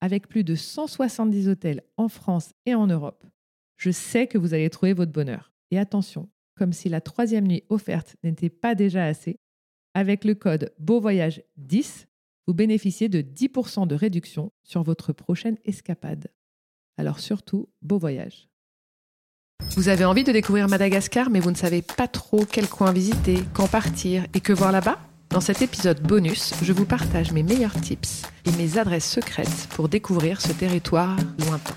Avec plus de 170 hôtels en France et en Europe, je sais que vous allez trouver votre bonheur. Et attention, comme si la troisième nuit offerte n'était pas déjà assez, avec le code Beauvoyage 10, vous bénéficiez de 10% de réduction sur votre prochaine escapade. Alors surtout, beau voyage. Vous avez envie de découvrir Madagascar, mais vous ne savez pas trop quel coin visiter, quand partir et que voir là-bas? Dans cet épisode bonus, je vous partage mes meilleurs tips et mes adresses secrètes pour découvrir ce territoire lointain.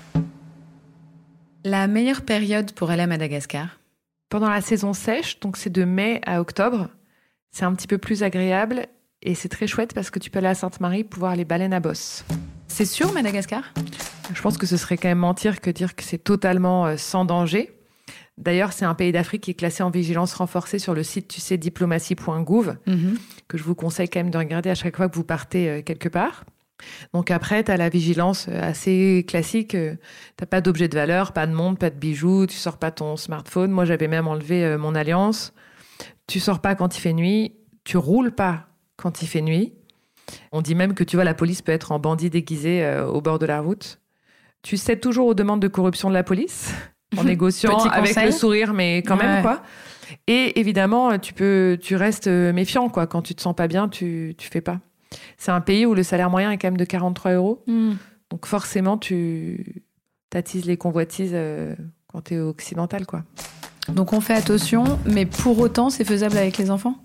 La meilleure période pour aller à Madagascar Pendant la saison sèche, donc c'est de mai à octobre. C'est un petit peu plus agréable et c'est très chouette parce que tu peux aller à Sainte-Marie pour voir les baleines à bosse. C'est sûr Madagascar? Je pense que ce serait quand même mentir que dire que c'est totalement euh, sans danger. D'ailleurs, c'est un pays d'Afrique qui est classé en vigilance renforcée sur le site, tu sais, diplomatie.gouv, Mhm. que je vous conseille quand même de regarder à chaque fois que vous partez euh, quelque part. Donc après, tu as la vigilance euh, assez classique. euh, T'as pas d'objet de valeur, pas de montre, pas de bijoux, tu sors pas ton smartphone. Moi, j'avais même enlevé mon alliance. Tu sors pas quand il fait nuit. Tu roules pas quand il fait nuit. On dit même que tu vois, la police peut être en bandit déguisé au bord de la route. Tu cèdes toujours aux demandes de corruption de la police en négociant avec le sourire, mais quand même quoi. Et évidemment, tu peux, tu restes euh, méfiant quoi. Quand tu te sens pas bien, tu, tu fais pas. C'est un pays où le salaire moyen est quand même de 43 euros. Hmm. Donc forcément, tu t'attises les convoitises euh, quand tu es occidental, quoi. Donc on fait attention, mais pour autant c'est faisable avec les enfants?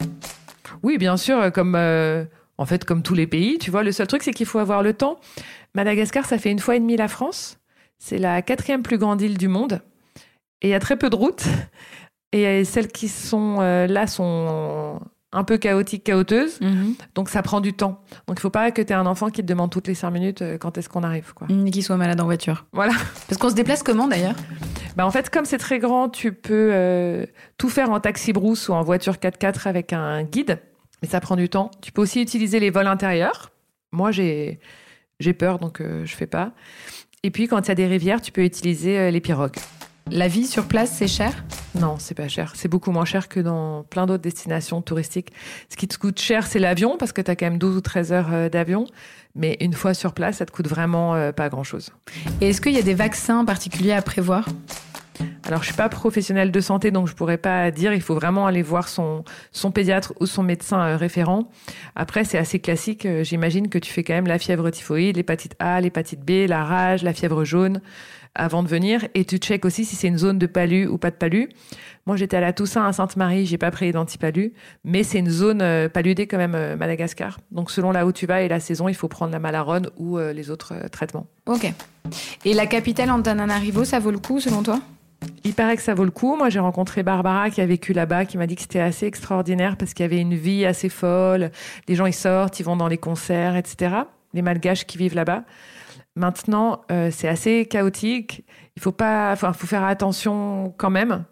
Oui, bien sûr, comme euh, en fait comme tous les pays, tu vois. Le seul truc, c'est qu'il faut avoir le temps. Madagascar, ça fait une fois et demie la France. C'est la quatrième plus grande île du monde, et il y a très peu de routes. Et celles qui sont euh, là sont un peu chaotiques, chaoteuses. Mhm. Donc ça prend du temps. Donc il faut pas que tu aies un enfant qui te demande toutes les cinq minutes euh, quand est-ce qu'on arrive, quoi. Ni qu'ils soient malades en voiture. Voilà. Parce qu'on se déplace comment d'ailleurs? Bah en fait, comme c'est très grand, tu peux euh, tout faire en taxi brousse ou en voiture 4x4 avec un guide, mais ça prend du temps. Tu peux aussi utiliser les vols intérieurs. Moi, j'ai peur, donc je fais pas. Et puis, quand il y a des rivières, tu peux utiliser les pirogues. La vie sur place c'est cher? Non, c'est pas cher. C'est beaucoup moins cher que dans plein d'autres destinations touristiques. Ce qui te coûte cher, c'est l'avion, parce que tu as quand même 12 ou 13 heures euh, d'avion. Mais une fois sur place, ça te coûte vraiment euh, pas grand-chose. Et est-ce qu'il y a des vaccins particuliers à prévoir? Alors, je suis pas professionnelle de santé, donc je pourrais pas dire. Il faut vraiment aller voir son, son pédiatre ou son médecin euh, référent. Après, c'est assez classique. Euh, J'imagine que tu fais quand même la fièvre typhoïde, l'hépatite A, l'hépatite B, la rage, la fièvre jaune avant de venir. Et tu checkes aussi si c'est une zone de palu ou pas de palu. Moi, j'étais à la Toussaint à Sainte-Marie, j'ai pas pris d'antipalu, mais c'est une zone euh, paludée quand même, Madagascar. Donc, selon là où tu vas et la saison, il faut prendre la malarone ou les autres traitements. Ok. Et la capitale Antananarivo, ça vaut le coup selon toi? Il paraît que ça vaut le coup. Moi, j'ai rencontré Barbara qui a vécu là-bas, qui m'a dit que c'était assez extraordinaire parce qu'il y avait une vie assez folle. Les gens, ils sortent, ils vont dans les concerts, etc. Les malgaches qui vivent là-bas. Maintenant, euh, c'est assez chaotique. Il faut pas, faut faire attention quand même.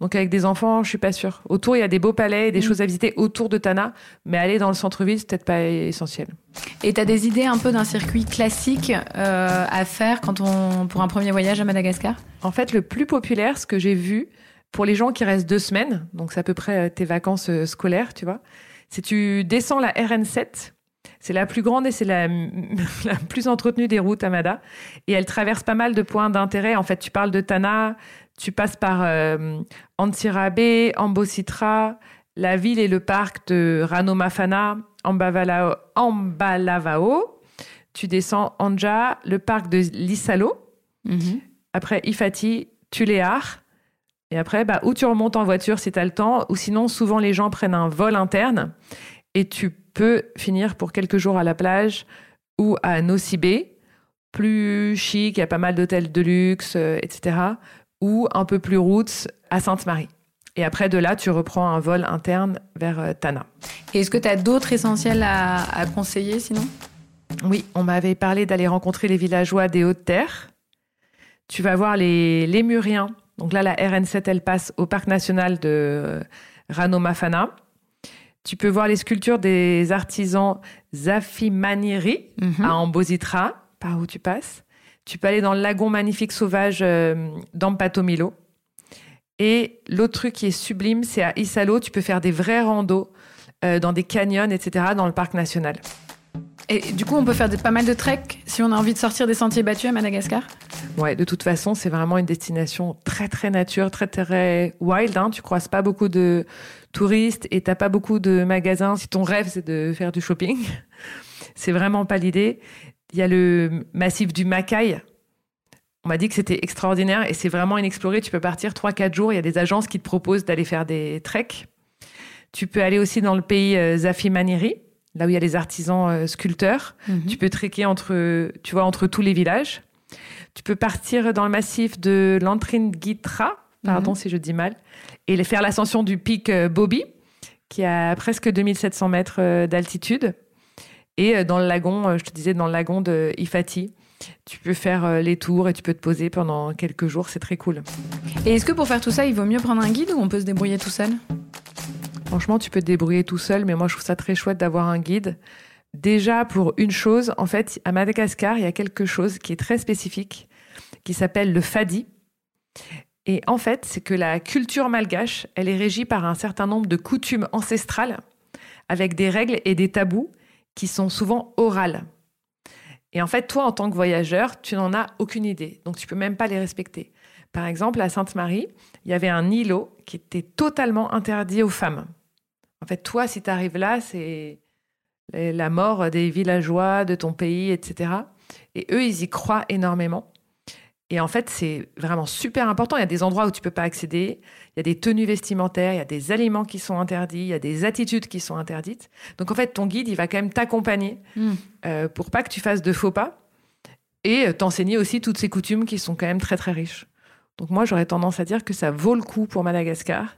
Donc, avec des enfants, je suis pas sûre. Autour, il y a des beaux palais, et des Mm. choses à visiter autour de Tana, mais aller dans le centre-ville, c'est peut-être pas essentiel. Et t'as des idées un peu d'un circuit classique euh, à faire quand on pour un premier voyage à Madagascar? En fait, le plus populaire, ce que j'ai vu, pour les gens qui restent deux semaines, donc c'est à peu près euh, tes vacances euh, scolaires, tu vois, c'est tu descends la RN7. C'est la plus grande et c'est la, la plus entretenue des routes à Mada. Et elle traverse pas mal de points d'intérêt. En fait, tu parles de Tana, tu passes par euh, Antirabe, Ambositra, la ville et le parc de Ranomafana, Ambavalao- Ambalavao. Tu descends Anja, le parc de Lissalo. Mhm. Après Ifati, Tuléar. Et après, bah, ou tu remontes en voiture si tu as le temps, ou sinon, souvent, les gens prennent un vol interne et tu peux finir pour quelques jours à la plage ou à Nocibé, plus chic, il y a pas mal d'hôtels de luxe, euh, etc. Ou un peu plus routes à Sainte-Marie. Et après, de là, tu reprends un vol interne vers euh, Tana. Et est-ce que tu as d'autres essentiels à, à conseiller sinon? Oui, on m'avait parlé d'aller rencontrer les villageois des Hautes-Terres. Tu vas voir les Lémuriens. Donc là, la RN7, elle passe au parc national de euh, Rano-Mafana. Tu peux voir les sculptures des artisans Zafimaniri Mhm. à Ambositra, par où tu passes. Tu peux aller dans le lagon magnifique sauvage euh, d'Ampatomilo. Et l'autre truc qui est sublime, c'est à Isalo, tu peux faire des vrais randos euh, dans des canyons, etc., dans le parc national. Et du coup, on peut faire des- pas mal de trek si on a envie de sortir des sentiers battus à Madagascar Ouais, de toute façon, c'est vraiment une destination très très nature, très très wild. Hein. Tu croises pas beaucoup de touristes et t'as pas beaucoup de magasins. Si ton rêve c'est de faire du shopping, c'est vraiment pas l'idée. Il y a le massif du Macaï. On m'a dit que c'était extraordinaire et c'est vraiment inexploré. Tu peux partir 3-4 jours. Il y a des agences qui te proposent d'aller faire des treks. Tu peux aller aussi dans le pays euh, Zafimaniri, là où il y a les artisans euh, sculpteurs. Tu peux trekker entre, tu vois, entre tous les villages. Tu peux partir dans le massif de l'Antringitra, pardon si je dis mal, et faire l'ascension du pic euh, Bobi, qui a presque 2700 mètres d'altitude. Et euh, dans le lagon, euh, je te disais, dans le lagon de Ifati, tu peux faire euh, les tours et tu peux te poser pendant quelques jours. C'est très cool. Et est-ce que pour faire tout ça, il vaut mieux prendre un guide ou on peut se débrouiller tout seul? Franchement, tu peux te débrouiller tout seul, mais moi, je trouve ça très chouette d'avoir un guide. Déjà, pour une chose, en fait, à Madagascar, il y a quelque chose qui est très spécifique, qui s'appelle le fadi. Et en fait, c'est que la culture malgache, elle est régie par un certain nombre de coutumes ancestrales, avec des règles et des tabous qui sont souvent orales. Et en fait, toi, en tant que voyageur, tu n'en as aucune idée, donc tu peux même pas les respecter. Par exemple, à Sainte-Marie, il y avait un îlot qui était totalement interdit aux femmes. En fait, toi, si tu arrives là, c'est la mort des villageois de ton pays, etc. Et eux, ils y croient énormément. Et en fait, c'est vraiment super important. Il y a des endroits où tu peux pas accéder. Il y a des tenues vestimentaires, il y a des aliments qui sont interdits, il y a des attitudes qui sont interdites. Donc en fait, ton guide, il va quand même t'accompagner Mm. euh, pour pas que tu fasses de faux pas et euh, t'enseigner aussi toutes ces coutumes qui sont quand même très très riches. Donc moi, j'aurais tendance à dire que ça vaut le coup pour Madagascar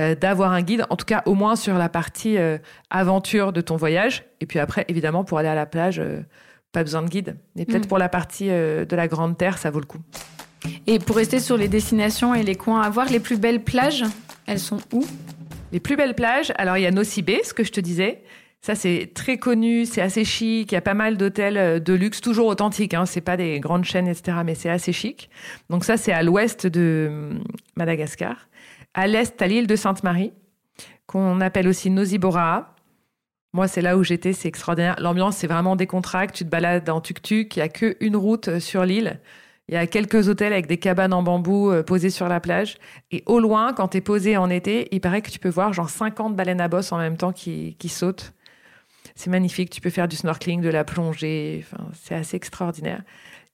euh, d'avoir un guide, en tout cas au moins sur la partie euh, aventure de ton voyage. Et puis après, évidemment, pour aller à la plage, pas besoin de guide. Mais peut-être Mm. pour la partie euh, de la Grande Terre, ça vaut le coup. Et pour rester sur les destinations et les coins à voir, les plus belles plages, elles sont où? Les plus belles plages, alors il y a Nocibé, ce que je te disais. Ça, c'est très connu, c'est assez chic. Il y a pas mal d'hôtels euh, de luxe, toujours authentiques. Hein, c'est pas des grandes chaînes, etc. Mais c'est assez chic. Donc ça, c'est à l'ouest de hum, Madagascar. À l'est, à l'île de Sainte-Marie, qu'on appelle aussi Nosibora. Moi, c'est là où j'étais, c'est extraordinaire. L'ambiance, c'est vraiment décontracte. Tu te balades en tuk-tuk. Il y a qu'une route euh, sur l'île. Il y a quelques hôtels avec des cabanes en bambou euh, posées sur la plage. Et au loin, quand tu es posé en été, il paraît que tu peux voir genre 50 baleines à bosse en même temps qui, qui sautent. C'est magnifique. Tu peux faire du snorkeling, de la plongée. Enfin, c'est assez extraordinaire.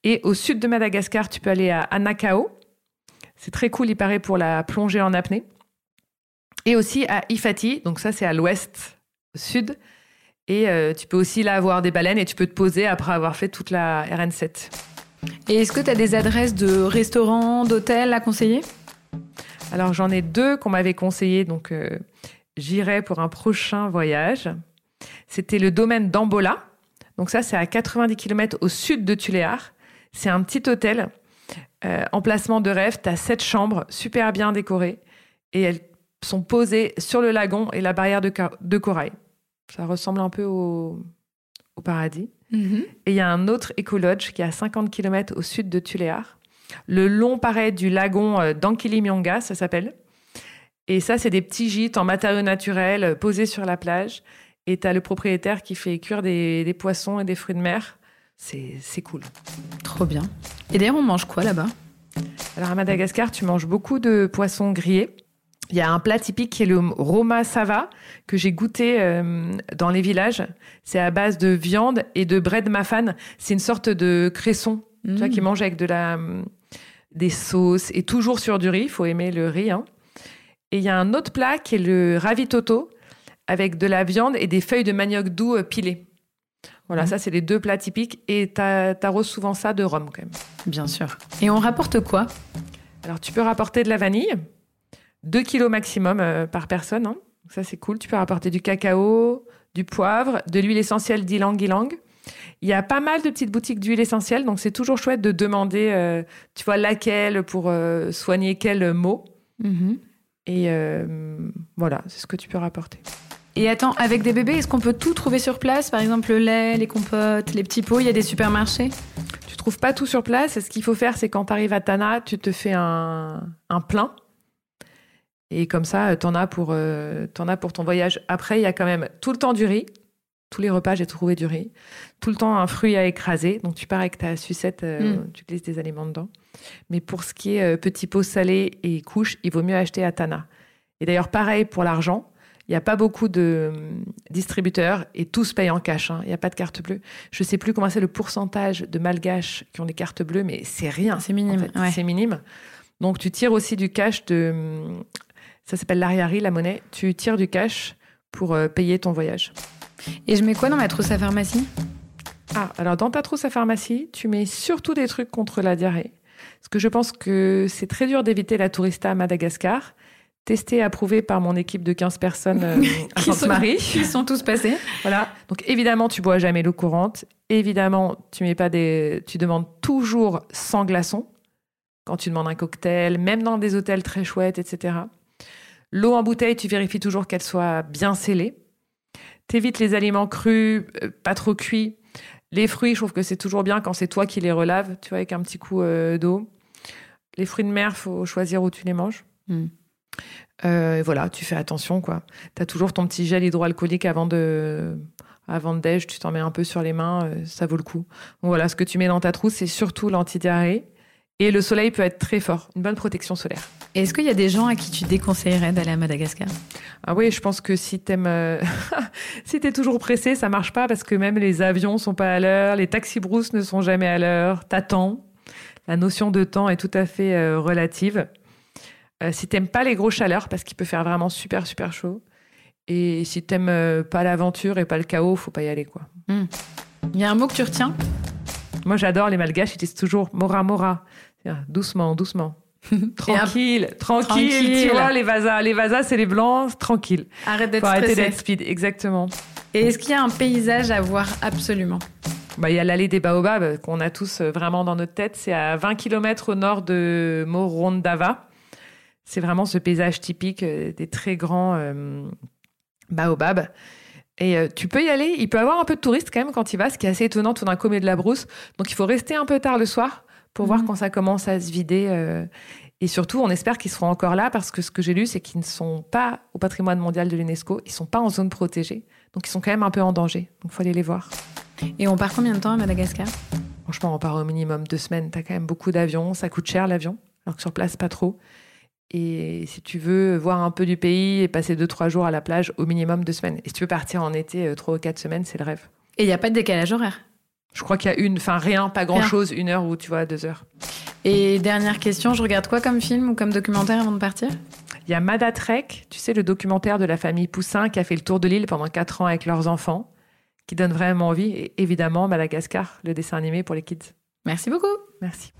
Et au sud de Madagascar, tu peux aller à Anakao. C'est très cool, il paraît, pour la plongée en apnée. Et aussi à Ifati. Donc ça, c'est à l'ouest, au sud. Et euh, tu peux aussi là avoir des baleines et tu peux te poser après avoir fait toute la RN7. Et est-ce que tu as des adresses de restaurants, d'hôtels à conseiller? Alors j'en ai deux qu'on m'avait conseillé, donc euh, j'irai pour un prochain voyage. C'était le domaine d'Ambola. Donc ça, c'est à 90 km au sud de Tuléar. C'est un petit hôtel, euh, emplacement de rêve. Tu as sept chambres, super bien décorées. Et elles sont posées sur le lagon et la barrière de corail. Ça ressemble un peu au, au paradis. Et il y a un autre écolodge qui est à 50 km au sud de Tuléar. Le long pareil du lagon euh, d'Ankilimyonga, ça s'appelle. Et ça, c'est des petits gîtes en matériaux naturels euh, posés sur la plage. Et tu as le propriétaire qui fait cuire des, des poissons et des fruits de mer. C'est cool. Trop bien. Et d'ailleurs, on mange quoi là-bas? Alors à Madagascar, tu manges beaucoup de poissons grillés. Il y a un plat typique qui est le Roma Sava que j'ai goûté euh, dans les villages. C'est à base de viande et de bread mafan. C'est une sorte de cresson tu vois, Mm. qui mange avec de la, des sauces et toujours sur du riz. Il faut aimer le riz. hein. Et il y a un autre plat qui est le ravitoto avec de la viande et des feuilles de manioc doux euh, pilées. Voilà, Mhm. ça, c'est les deux plats typiques. Et t'a- t'arroses souvent ça de rhum, quand même. Bien sûr. Et on rapporte quoi? Alors, tu peux rapporter de la vanille, 2 kilos maximum euh, par personne. hein. Donc Ça, c'est cool. Tu peux rapporter du cacao, du poivre, de l'huile essentielle d'ylang ylang. Il y a pas mal de petites boutiques d'huile essentielle, donc c'est toujours chouette de demander, euh, tu vois, laquelle pour euh, soigner quel mot. Mhm. Et voilà, c'est ce que tu peux rapporter. Et attends, avec des bébés, est-ce qu'on peut tout trouver sur place? Par exemple, le lait, les compotes, les petits pots, il y a des supermarchés? Tu trouves pas tout sur place. Ce qu'il faut faire, c'est quand tu arrives à Tana, tu te fais un, un plein. Et comme ça, tu en, as pour, euh, t'en as pour ton voyage. Après, il y a quand même tout le temps du riz. Tous les repas, j'ai trouvé du riz. Tout le temps, un fruit à écraser. Donc, tu pars avec ta sucette, euh, Mm. tu glisses des aliments dedans. Mais pour ce qui est euh, petits pots salés et couches, il vaut mieux acheter à Tana. Et d'ailleurs, pareil pour l'argent. Il n'y a pas beaucoup de euh, distributeurs et tous payent en cash. hein. Il n'y a pas de carte bleue. Je sais plus comment c'est le pourcentage de malgaches qui ont des cartes bleues, mais c'est rien. C'est minime, en fait. ouais. C'est minime. Donc tu tires aussi du cash de. Ça s'appelle l'ariari, la monnaie. Tu tires du cash pour euh, payer ton voyage. Et je mets quoi dans ma trousse à pharmacie? Ah, alors dans ta trousse à pharmacie, tu mets surtout des trucs contre la diarrhée. Parce que je pense que c'est très dur d'éviter la tourista à Madagascar. Testé et approuvé par mon équipe de 15 personnes euh, à Qui sont- Sainte-Marie. Ils sont tous passés. Voilà. Donc évidemment, tu bois jamais l'eau courante. Évidemment, tu mets pas des. Tu demandes toujours sans glaçons quand tu demandes un cocktail, même dans des hôtels très chouettes, etc. L'eau en bouteille, tu vérifies toujours qu'elle soit bien scellée. T'évites les aliments crus, euh, pas trop cuits. Les fruits, je trouve que c'est toujours bien quand c'est toi qui les relaves, tu vois, avec un petit coup euh, d'eau. Les fruits de mer, faut choisir où tu les manges. Mm. Euh, voilà, tu fais attention, quoi. Tu as toujours ton petit gel hydroalcoolique avant de, avant de déj, tu t'en mets un peu sur les mains, euh, ça vaut le coup. Donc voilà, ce que tu mets dans ta trousse, c'est surtout l'antidiarrhée. Et le soleil peut être très fort, une bonne protection solaire. Est-ce qu'il y a des gens à qui tu déconseillerais d'aller à Madagascar? Ah oui, je pense que si t'aimes, euh, si t'es toujours pressé, ça marche pas parce que même les avions sont pas à l'heure, les taxis brousses ne sont jamais à l'heure, t'attends. La notion de temps est tout à fait euh, relative. Euh, si t'aimes pas les gros chaleurs, parce qu'il peut faire vraiment super super chaud, et si t'aimes euh, pas l'aventure et pas le chaos, faut pas y aller quoi. Il y a un mot que tu retiens? Moi j'adore les malgaches, ils disent toujours mora mora, doucement doucement. Tranquille, tranquille, Tranquille. tu vois, les vasas, les vasas, c'est les blancs, tranquille. Arrête d'être arrêter d'être speed, exactement. Et est-ce qu'il y a un paysage à voir absolument? Bah, il y a l'allée des baobabs qu'on a tous euh, vraiment dans notre tête. C'est à 20 km au nord de Morondava. C'est vraiment ce paysage typique euh, des très grands euh, baobabs. Et euh, tu peux y aller. Il peut y avoir un peu de touristes quand même quand il va, ce qui est assez étonnant tout d'un coup, de la brousse. Donc il faut rester un peu tard le soir pour voir Mhm. quand ça commence à se vider. euh, et surtout, on espère qu'ils seront encore là parce que ce que j'ai lu, c'est qu'ils ne sont pas au patrimoine mondial de l'UNESCO. Ils sont pas en zone protégée. Donc ils sont quand même un peu en danger. Donc il faut aller les voir. Et on part combien de temps à Madagascar? Franchement, on part au minimum deux semaines. T'as quand même beaucoup d'avions. Ça coûte cher l'avion, alors que sur place, pas trop. Et si tu veux voir un peu du pays et passer deux, trois jours à la plage, au minimum deux semaines. Et si tu veux partir en été, euh, trois ou quatre semaines, c'est le rêve. Et il n'y a pas de décalage horaire? Je crois qu'il y a une, enfin rien, pas grand chose, une heure ou tu vois, deux heures. Et dernière question, je regarde quoi comme film ou comme documentaire avant de partir? Il y a Madatrek, tu sais, le documentaire de la famille Poussin qui a fait le tour de l'île pendant quatre ans avec leurs enfants, qui donne vraiment envie. Et évidemment, Madagascar, le dessin animé pour les kids. Merci beaucoup Merci.